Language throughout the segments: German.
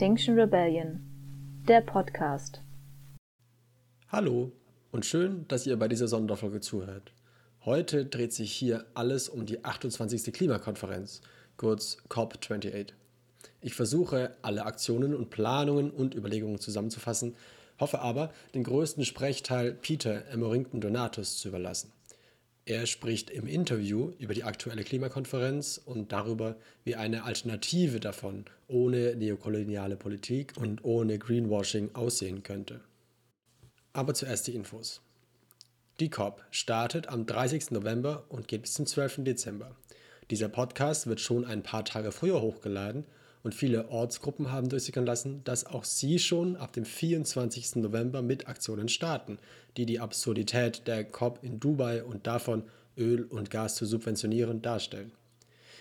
Extinction Rebellion, der Podcast. Hallo und schön, dass ihr bei dieser Sonderfolge zuhört. Heute dreht sich hier alles um die 28. Klimakonferenz, kurz COP28. Ich versuche, alle Aktionen und Planungen und Überlegungen zusammenzufassen, hoffe aber, den größten Sprechteil Peter Emorington Donatus zu überlassen. Er spricht im Interview über die aktuelle Klimakonferenz und darüber, wie eine Alternative davon ohne neokoloniale Politik und ohne Greenwashing aussehen könnte. Aber zuerst die Infos. Die COP startet am 30. November und geht bis zum 12. Dezember. Dieser Podcast wird schon ein paar Tage früher hochgeladen und viele Ortsgruppen haben durchsickern lassen, dass auch sie schon ab dem 24. November mit Aktionen starten, die die Absurdität der COP in Dubai und davon, Öl und Gas zu subventionieren, darstellen.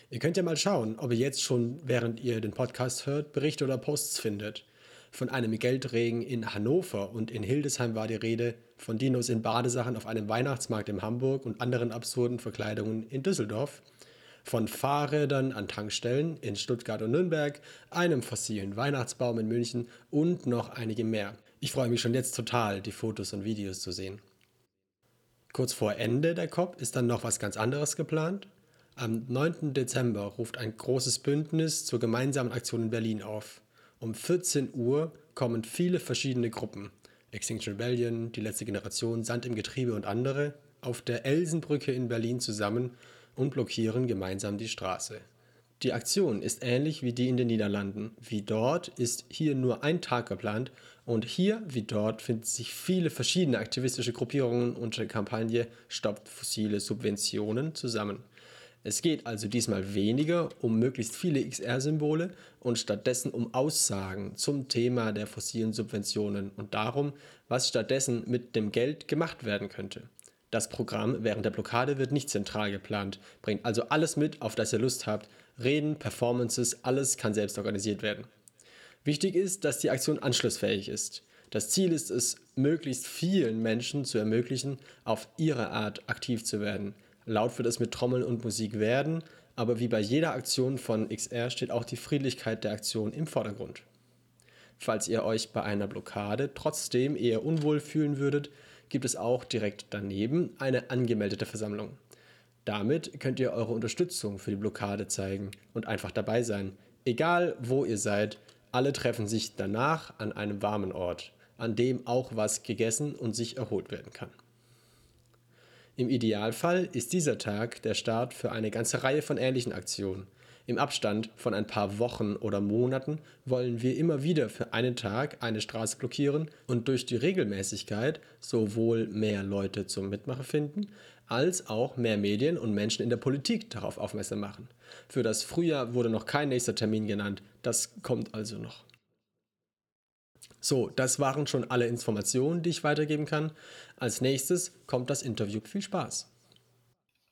Ihr könnt ja mal schauen, ob ihr jetzt schon, während ihr den Podcast hört, Berichte oder Posts findet. Von einem Geldregen in Hannover und in Hildesheim war die Rede, von Dinos in Badesachen auf einem Weihnachtsmarkt in Hamburg und anderen absurden Verkleidungen in Düsseldorf von Fahrrädern an Tankstellen in Stuttgart und Nürnberg, einem fossilen Weihnachtsbaum in München und noch einige mehr. Ich freue mich schon jetzt total, die Fotos und Videos zu sehen. Kurz vor Ende der COP ist dann noch was ganz anderes geplant. Am 9. Dezember ruft ein großes Bündnis zur gemeinsamen Aktion in Berlin auf. Um 14 Uhr kommen viele verschiedene Gruppen, Extinction Rebellion, die letzte Generation, Sand im Getriebe und andere, auf der Elsenbrücke in Berlin zusammen und blockieren gemeinsam die Straße. Die Aktion ist ähnlich wie die in den Niederlanden. Wie dort ist hier nur ein Tag geplant und hier wie dort finden sich viele verschiedene aktivistische Gruppierungen unter der Kampagne Stoppt fossile Subventionen zusammen. Es geht also diesmal weniger um möglichst viele XR-Symbole und stattdessen um Aussagen zum Thema der fossilen Subventionen und darum, was stattdessen mit dem Geld gemacht werden könnte. Das Programm während der Blockade wird nicht zentral geplant. Bringt also alles mit, auf das ihr Lust habt. Reden, Performances, alles kann selbst organisiert werden. Wichtig ist, dass die Aktion anschlussfähig ist. Das Ziel ist es, möglichst vielen Menschen zu ermöglichen, auf ihre Art aktiv zu werden. Laut wird es mit Trommeln und Musik werden, aber wie bei jeder Aktion von XR steht auch die Friedlichkeit der Aktion im Vordergrund. Falls ihr euch bei einer Blockade trotzdem eher unwohl fühlen würdet, gibt es auch direkt daneben eine angemeldete Versammlung. Damit könnt ihr eure Unterstützung für die Blockade zeigen und einfach dabei sein. Egal wo ihr seid, alle treffen sich danach an einem warmen Ort, an dem auch was gegessen und sich erholt werden kann. Im Idealfall ist dieser Tag der Start für eine ganze Reihe von ähnlichen Aktionen, im Abstand von ein paar Wochen oder Monaten wollen wir immer wieder für einen Tag eine Straße blockieren und durch die Regelmäßigkeit sowohl mehr Leute zum Mitmachen finden, als auch mehr Medien und Menschen in der Politik darauf aufmerksam machen. Für das Frühjahr wurde noch kein nächster Termin genannt, das kommt also noch. So, das waren schon alle Informationen, die ich weitergeben kann. Als nächstes kommt das Interview. Viel Spaß!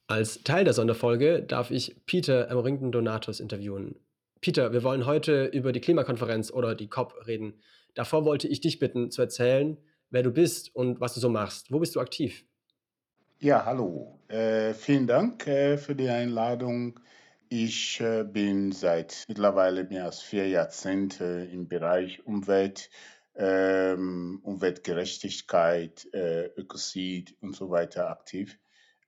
Als Teil der Sonderfolge darf ich Peter Emorington Donatus interviewen. Peter, wir wollen heute über die Klimakonferenz oder die COP reden. Davor wollte ich dich bitten zu erzählen, wer du bist und was du so machst. Wo bist du aktiv? Ja, hallo. Äh, vielen Dank äh, für die Einladung. Ich äh, bin seit mittlerweile mehr als vier Jahrzehnten im Bereich Umwelt, ähm, Umweltgerechtigkeit, äh, Ökozid und so weiter aktiv.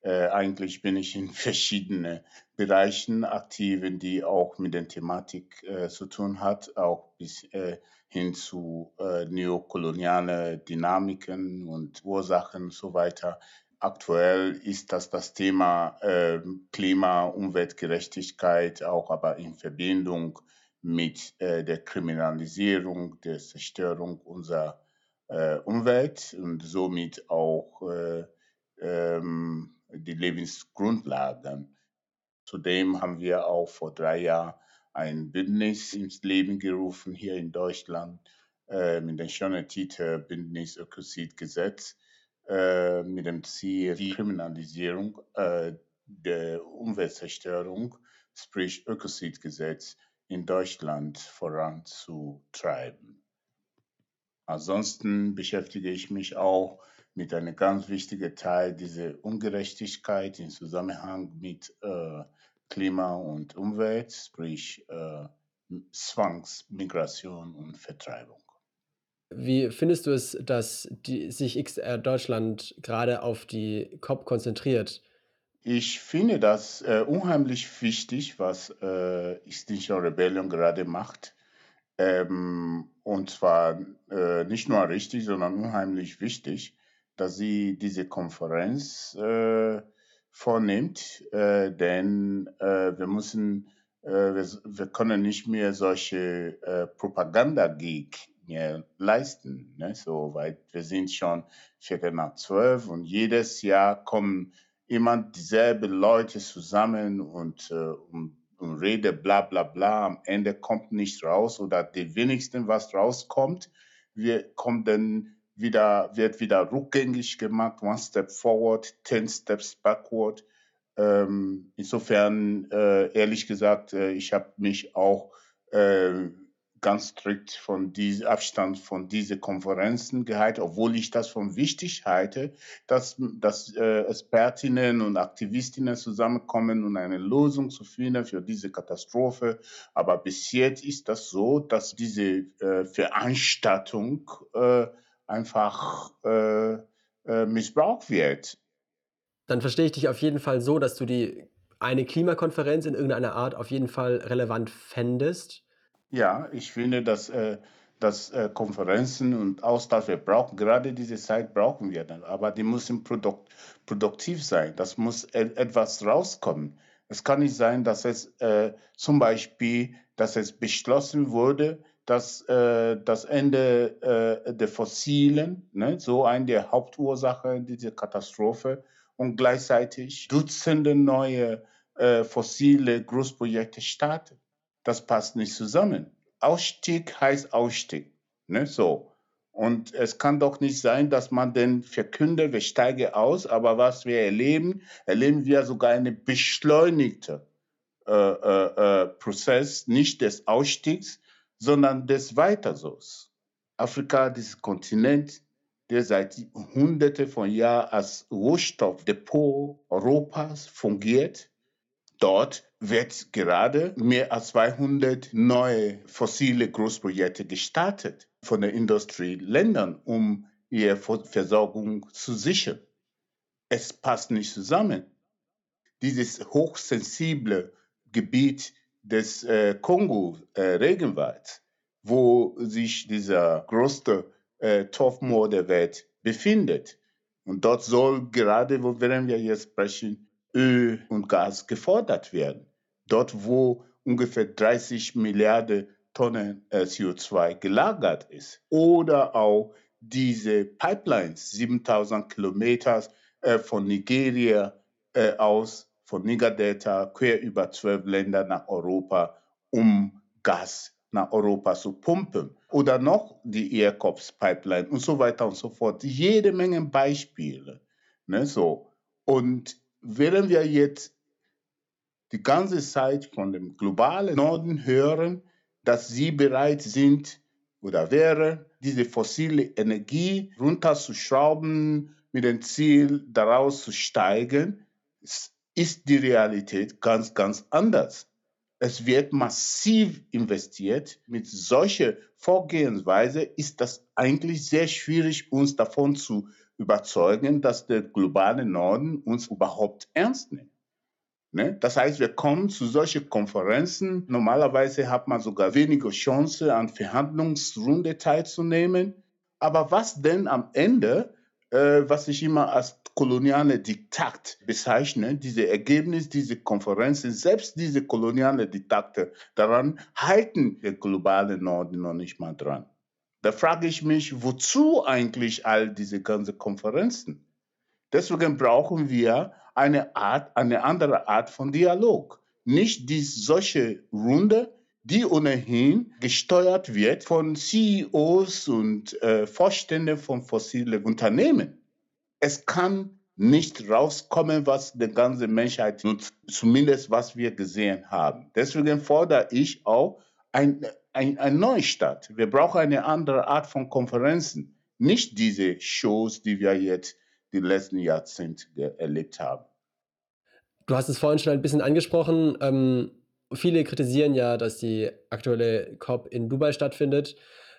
Äh, eigentlich bin ich in verschiedenen Bereichen aktiv, die auch mit der Thematik äh, zu tun hat, auch bis äh, hin zu äh, neokoloniale Dynamiken und Ursachen und so weiter. Aktuell ist das das Thema äh, Klima, Umweltgerechtigkeit, auch aber in Verbindung mit äh, der Kriminalisierung, der Zerstörung unserer äh, Umwelt und somit auch äh, ähm, die Lebensgrundlagen. Zudem haben wir auch vor drei Jahren ein Bündnis ins Leben gerufen hier in Deutschland äh, mit dem schönen Titel Bündnis Ökozidgesetz äh, mit dem Ziel, die Kriminalisierung äh, der Umweltzerstörung, sprich Ökozidgesetz, in Deutschland voranzutreiben. Ansonsten beschäftige ich mich auch mit einem ganz wichtigen Teil dieser Ungerechtigkeit im Zusammenhang mit äh, Klima und Umwelt, sprich äh, Zwangsmigration und Vertreibung. Wie findest du es, dass die, sich XR Deutschland gerade auf die COP konzentriert? Ich finde das äh, unheimlich wichtig, was äh, Extinction Rebellion gerade macht. Ähm, und zwar äh, nicht nur richtig, sondern unheimlich wichtig, dass sie diese Konferenz äh, vornimmt, äh, denn äh, wir müssen, wir, wir, können nicht mehr solche Propaganda-Gig mehr leisten. Ne? So, weil wir sind schon Viertel nach zwölf und jedes Jahr kommen immer dieselben Leute zusammen und, äh, und, und rede bla bla bla. Am Ende kommt nichts raus oder die wenigsten, was rauskommt, wir kommt dann wieder, wird wieder rückgängig gemacht, one step forward, ten steps backward. Ähm, insofern, äh, ehrlich gesagt, äh, ich habe mich auch äh, ganz strikt von diesem Abstand von diesen Konferenzen gehalten, obwohl ich das von wichtig halte, dass, dass äh, Expertinnen und Aktivistinnen zusammenkommen und eine Lösung zu finden für diese Katastrophe. Aber bis jetzt ist das so, dass diese äh, Veranstaltung äh, einfach äh, äh, missbraucht wird. Dann verstehe ich dich auf jeden Fall so, dass du die eine Klimakonferenz in irgendeiner Art auf jeden Fall relevant fändest ja, ich finde, dass, äh, dass äh, Konferenzen und Austausch, wir brauchen gerade diese Zeit, brauchen wir dann, aber die müssen produkt, produktiv sein. Das muss e etwas rauskommen. Es kann nicht sein, dass es äh, zum Beispiel, dass es beschlossen wurde, dass äh, das Ende äh, der Fossilen, ne, so eine der Hauptursache dieser Katastrophe, und gleichzeitig Dutzende neue äh, fossile Großprojekte startet das passt nicht zusammen. Ausstieg heißt Ausstieg. Ne? So. Und es kann doch nicht sein, dass man den verkündet, wir steigen aus, aber was wir erleben, erleben wir sogar einen beschleunigten äh, äh, äh, Prozess, nicht des Ausstiegs, sondern des Weitersos. Afrika, dieses Kontinent, der seit Hunderten von Jahren als Rohstoffdepot Europas fungiert, dort wird gerade mehr als 200 neue fossile Großprojekte gestartet von den Industrieländern, um ihre Versorgung zu sichern. Es passt nicht zusammen. Dieses hochsensible Gebiet des äh, Kongo-Regenwalds, äh, wo sich dieser größte äh, Torfmoor der Welt befindet. Und dort soll gerade, wo wir jetzt sprechen, Öl und Gas gefordert werden dort wo ungefähr 30 Milliarden Tonnen äh, CO2 gelagert ist. Oder auch diese Pipelines, 7000 Kilometer äh, von Nigeria äh, aus, von Niger-Delta, quer über zwölf Länder nach Europa, um Gas nach Europa zu pumpen. Oder noch die Aircops Pipeline und so weiter und so fort. Jede Menge Beispiele. Ne, so. Und während wir jetzt die ganze Zeit von dem globalen Norden hören, dass sie bereit sind oder wären, diese fossile Energie runterzuschrauben mit dem Ziel, daraus zu steigen, ist die Realität ganz, ganz anders. Es wird massiv investiert. Mit solcher Vorgehensweise ist das eigentlich sehr schwierig, uns davon zu überzeugen, dass der globale Norden uns überhaupt ernst nimmt. Ne? Das heißt, wir kommen zu solchen Konferenzen. Normalerweise hat man sogar weniger Chance, an Verhandlungsrunde teilzunehmen. Aber was denn am Ende, äh, was ich immer als koloniale Diktat bezeichne, diese Ergebnisse, diese Konferenzen, selbst diese koloniale Diktate, daran halten der globale Norden noch nicht mal dran. Da frage ich mich, wozu eigentlich all diese ganzen Konferenzen? Deswegen brauchen wir eine Art, eine andere Art von Dialog. Nicht die solche Runde, die ohnehin gesteuert wird von CEOs und äh, Vorständen von fossilen Unternehmen. Es kann nicht rauskommen, was die ganze Menschheit nutzt, zumindest was wir gesehen haben. Deswegen fordere ich auch ein, ein, ein Neustart. Wir brauchen eine andere Art von Konferenzen, nicht diese Shows, die wir jetzt die letzten Jahrzehnte erlebt haben. Du hast es vorhin schon ein bisschen angesprochen. Ähm, viele kritisieren ja, dass die aktuelle COP in Dubai stattfindet,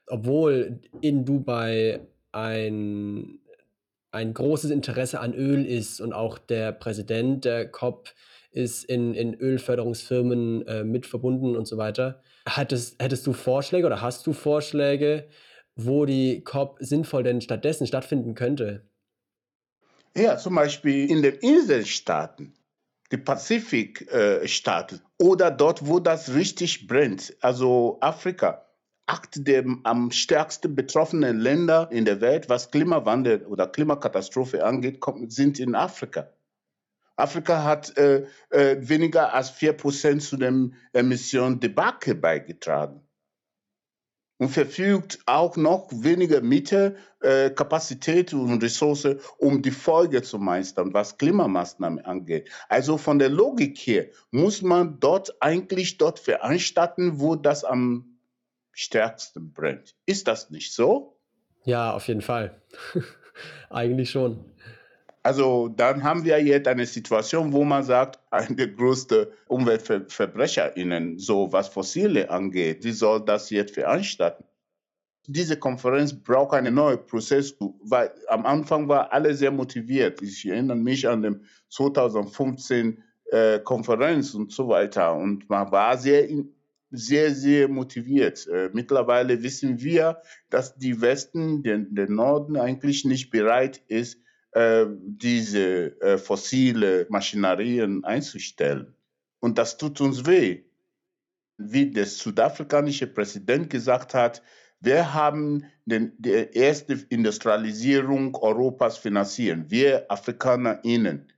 obwohl in Dubai ein, ein großes Interesse an Öl ist und auch der Präsident der COP ist in, in Ölförderungsfirmen äh, mit verbunden und so weiter. Hattest, hättest du Vorschläge oder hast du Vorschläge, wo die COP sinnvoll denn stattdessen stattfinden könnte? Ja, zum Beispiel in den Inselstaaten, die Pazifikstaaten äh, oder dort, wo das richtig brennt, also Afrika. Acht der am stärksten betroffenen Länder in der Welt, was Klimawandel oder Klimakatastrophe angeht, sind in Afrika. Afrika hat äh, äh, weniger als 4% zu dem Emissionendebakel beigetragen und verfügt auch noch weniger Mittel, äh, Kapazität und Ressourcen, um die Folge zu meistern, was Klimamaßnahmen angeht. Also von der Logik her muss man dort eigentlich dort veranstalten, wo das am stärksten brennt. Ist das nicht so? Ja, auf jeden Fall. eigentlich schon. Also dann haben wir jetzt eine Situation, wo man sagt, eine der größten UmweltverbrecherInnen, so was Fossile angeht, die soll das jetzt veranstalten. Diese Konferenz braucht einen neuen Prozess, weil am Anfang war alle sehr motiviert. Ich erinnere mich an den 2015 äh, Konferenz und so weiter und man war sehr sehr, sehr motiviert. Äh, mittlerweile wissen wir, dass die Westen, der, der Norden eigentlich nicht bereit ist, äh, diese äh, fossile Maschinerien einzustellen. Und das tut uns weh. Wie der südafrikanische Präsident gesagt hat, wir haben den, die erste Industrialisierung Europas finanziert, wir Afrikaner innen.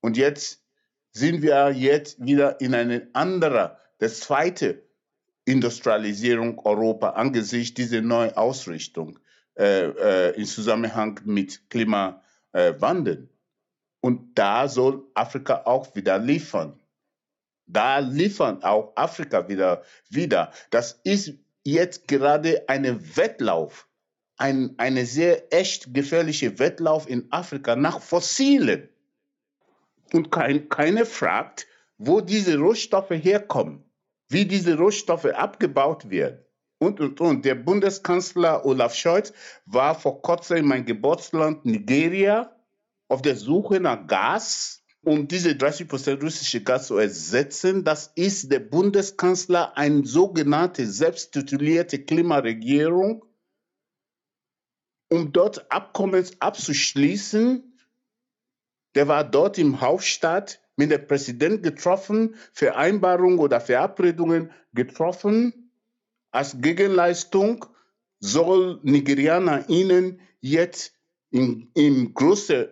Und jetzt sind wir jetzt wieder in eine andere, das zweite Industrialisierung Europa angesichts dieser neuen Ausrichtung äh, äh, im Zusammenhang mit Klimawandel. Und da soll Afrika auch wieder liefern. Da liefern auch Afrika wieder, wieder. Das ist jetzt gerade ein Wettlauf, ein eine sehr echt gefährliche Wettlauf in Afrika nach Fossilen. Und kein, keiner fragt, wo diese Rohstoffe herkommen, wie diese Rohstoffe abgebaut werden und, und, und. Der Bundeskanzler Olaf Scholz war vor kurzem in meinem Geburtsland Nigeria auf der Suche nach Gas, um diese 30% russische Gas zu ersetzen. Das ist der Bundeskanzler eine sogenannte selbsttitulierte Klimaregierung, um dort Abkommen abzuschließen. Der war dort im Hauptstadt mit dem Präsidenten getroffen, Vereinbarungen oder Verabredungen getroffen als Gegenleistung soll Nigerianer ihnen jetzt in, in großem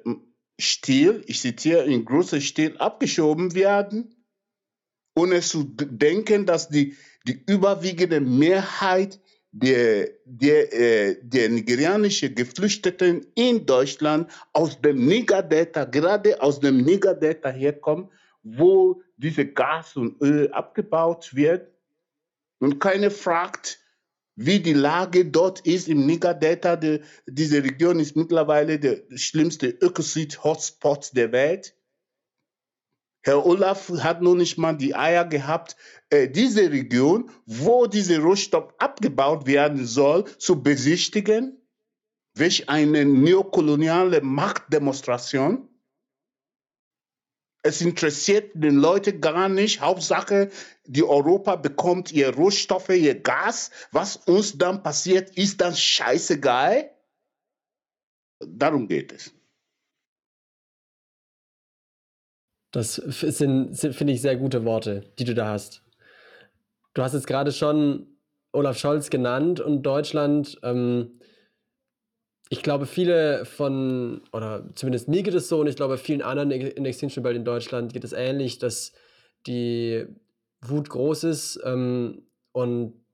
Stil, ich zitiere, in großem Stil abgeschoben werden, ohne zu denken, dass die, die überwiegende Mehrheit der, der, äh, der nigerianischen Geflüchteten in Deutschland aus dem Niger-Delta, gerade aus dem Niger-Delta herkommen, wo diese Gas und Öl abgebaut wird und keiner fragt, wie die Lage dort ist im Niger-Delta. Die, diese Region ist mittlerweile der schlimmste Ökozid-Hotspot der Welt. Herr Olaf hat noch nicht mal die Eier gehabt, äh, diese Region, wo diese Rohstoff abgebaut werden soll, zu besichtigen. Welch eine neokoloniale Machtdemonstration. Es interessiert den Leute gar nicht. Hauptsache, die Europa bekommt ihr Rohstoffe, ihr Gas. Was uns dann passiert, ist dann scheißegal. Darum geht es. Das sind, sind finde ich, sehr gute Worte, die du da hast. Du hast jetzt gerade schon Olaf Scholz genannt und Deutschland. Ähm, ich glaube, viele von, oder zumindest mir geht es so und ich glaube, vielen anderen in Extinction Rebellion in Deutschland geht es ähnlich, dass die Wut groß ist. Ähm, und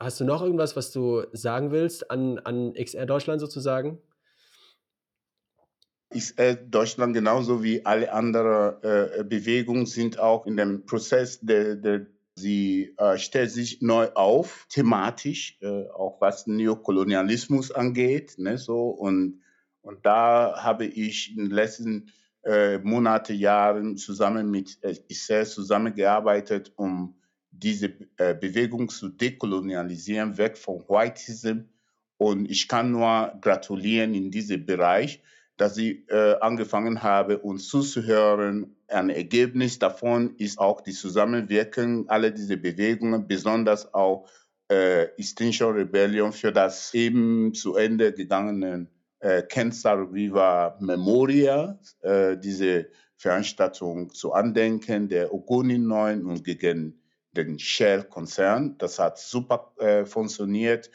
hast du noch irgendwas, was du sagen willst an, an XR Deutschland sozusagen? XR Deutschland genauso wie alle anderen äh, Bewegungen sind auch in dem Prozess der, der Sie äh, stellt sich neu auf, thematisch, äh, auch was Neokolonialismus angeht. Ne, so, und, und da habe ich in den letzten äh, Monate, Jahren zusammen mit äh, Israel zusammengearbeitet, um diese äh, Bewegung zu dekolonialisieren, weg von Whiteism. Und ich kann nur gratulieren in diesem Bereich, dass sie äh, angefangen haben, uns zuzuhören. Ein Ergebnis davon ist auch die Zusammenwirkung aller diese Bewegungen, besonders auch äh, Extinction Rebellion für das eben zu Ende gegangenen äh, Cancer River Memorial, äh, diese Veranstaltung zu Andenken der Ogoni 9 und gegen den Shell-Konzern. Das hat super äh, funktioniert.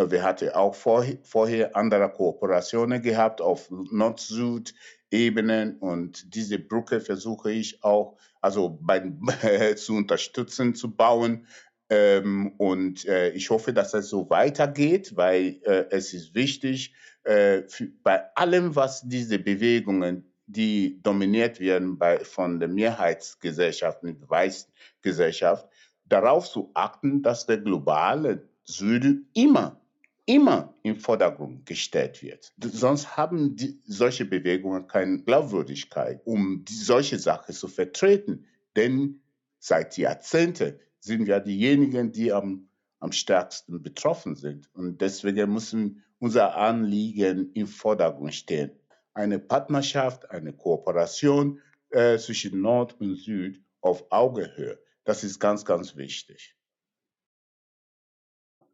Äh, wir hatten auch vor, vorher andere Kooperationen gehabt auf Nord-Süd-Ebenen und diese Brücke versuche ich auch also bei, zu unterstützen, zu bauen. Ähm, und äh, ich hoffe, dass es so weitergeht, weil äh, es ist wichtig, äh, für, bei allem, was diese Bewegungen, die dominiert werden bei, von der Mehrheitsgesellschaft, mit Weißgesellschaft, darauf zu achten, dass der globale Süden immer, immer im Vordergrund gestellt wird. Sonst haben die, solche Bewegungen keine Glaubwürdigkeit, um die, solche Sachen zu vertreten. Denn seit Jahrzehnten sind wir diejenigen, die am, am stärksten betroffen sind. Und deswegen müssen unser Anliegen im Vordergrund stehen. Eine Partnerschaft, eine Kooperation äh, zwischen Nord und Süd auf Augenhöhe. Das ist ganz, ganz wichtig.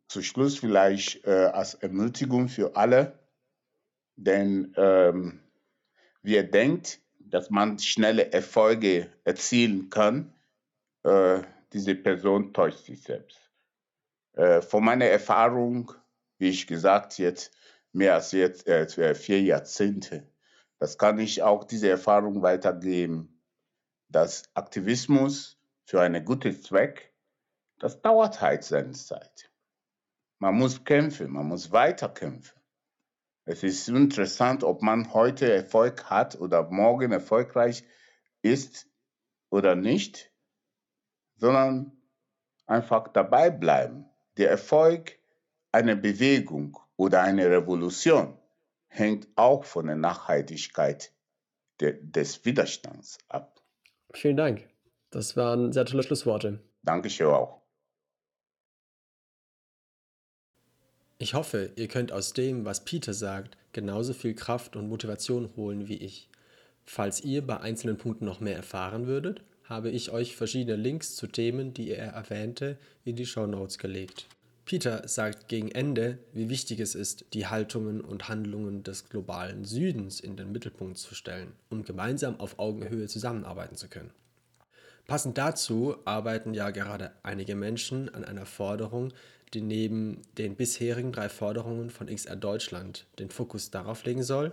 Zu Schluss vielleicht äh, als Ermutigung für alle, denn ähm, wer denkt, dass man schnelle Erfolge erzielen kann, äh, diese Person täuscht sich selbst. Äh, von meiner Erfahrung, wie ich gesagt, jetzt mehr als jetzt, äh, vier Jahrzehnte, das kann ich auch diese Erfahrung weitergeben, dass Aktivismus für einen guten Zweck, das dauert halt seine Zeit. Man muss kämpfen, man muss weiter kämpfen. Es ist interessant, ob man heute Erfolg hat oder morgen erfolgreich ist oder nicht, sondern einfach dabei bleiben. Der Erfolg einer Bewegung oder einer Revolution hängt auch von der Nachhaltigkeit de des Widerstands ab. Vielen Dank. Das waren sehr tolle Schlussworte. Dankeschön auch. Ich hoffe, ihr könnt aus dem, was Peter sagt, genauso viel Kraft und Motivation holen wie ich. Falls ihr bei einzelnen Punkten noch mehr erfahren würdet, habe ich euch verschiedene Links zu Themen, die er erwähnte, in die Show Notes gelegt. Peter sagt gegen Ende, wie wichtig es ist, die Haltungen und Handlungen des globalen Südens in den Mittelpunkt zu stellen, um gemeinsam auf Augenhöhe zusammenarbeiten zu können. Passend dazu arbeiten ja gerade einige Menschen an einer Forderung, die neben den bisherigen drei Forderungen von XR Deutschland den Fokus darauf legen soll,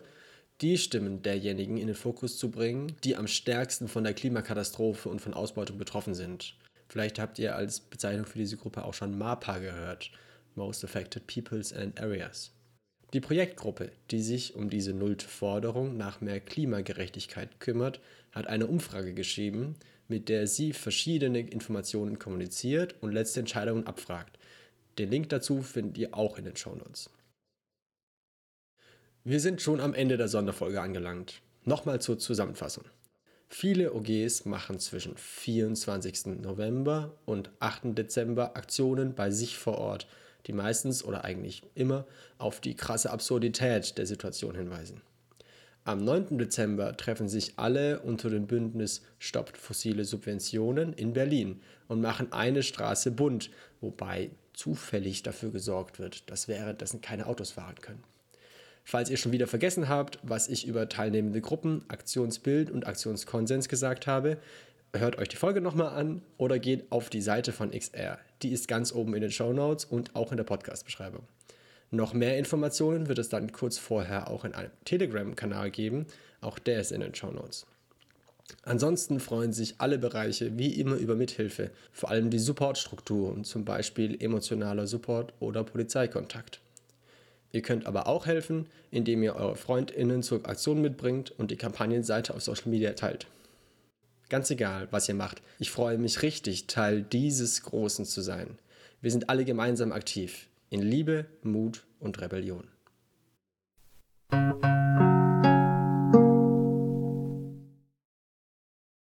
die Stimmen derjenigen in den Fokus zu bringen, die am stärksten von der Klimakatastrophe und von Ausbeutung betroffen sind. Vielleicht habt ihr als Bezeichnung für diese Gruppe auch schon MAPA gehört, Most Affected Peoples and Areas. Die Projektgruppe, die sich um diese nullte Forderung nach mehr Klimagerechtigkeit kümmert, hat eine Umfrage geschrieben, mit der sie verschiedene Informationen kommuniziert und letzte Entscheidungen abfragt. Den Link dazu findet ihr auch in den Shownotes. Wir sind schon am Ende der Sonderfolge angelangt. Nochmal zur Zusammenfassung. Viele OGs machen zwischen 24. November und 8. Dezember Aktionen bei sich vor Ort, die meistens oder eigentlich immer auf die krasse Absurdität der Situation hinweisen. Am 9. Dezember treffen sich alle unter dem Bündnis Stoppt fossile Subventionen in Berlin und machen eine Straße bunt, wobei zufällig dafür gesorgt wird, dass währenddessen keine Autos fahren können. Falls ihr schon wieder vergessen habt, was ich über teilnehmende Gruppen, Aktionsbild und Aktionskonsens gesagt habe, hört euch die Folge nochmal an oder geht auf die Seite von XR. Die ist ganz oben in den Show Notes und auch in der Podcast-Beschreibung. Noch mehr Informationen wird es dann kurz vorher auch in einem Telegram-Kanal geben. Auch der ist in den Show Notes. Ansonsten freuen sich alle Bereiche wie immer über Mithilfe, vor allem die Supportstrukturen, zum Beispiel emotionaler Support oder Polizeikontakt. Ihr könnt aber auch helfen, indem ihr eure FreundInnen zur Aktion mitbringt und die Kampagnenseite auf Social Media teilt. Ganz egal, was ihr macht, ich freue mich richtig, Teil dieses Großen zu sein. Wir sind alle gemeinsam aktiv in Liebe, Mut und Rebellion.